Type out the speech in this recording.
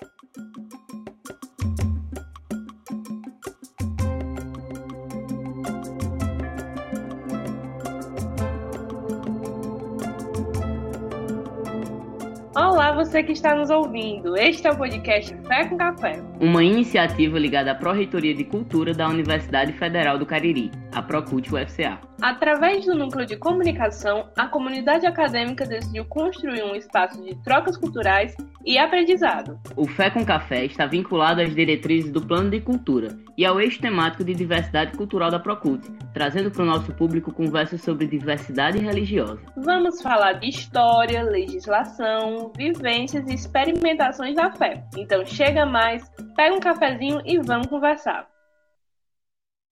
Thank you. Olá, você que está nos ouvindo. Este é o podcast Fé com Café. Uma iniciativa ligada à Pró-Reitoria de Cultura da Universidade Federal do Cariri, a Procult UFCA. Através do núcleo de comunicação, a comunidade acadêmica decidiu construir um espaço de trocas culturais e aprendizado. O Fé com Café está vinculado às diretrizes do Plano de Cultura e ao eixo temático de diversidade cultural da Procult, trazendo para o nosso público conversas sobre diversidade religiosa. Vamos falar de história, legislação, vivências e experimentações da fé. Então chega mais, pega um cafezinho e vamos conversar.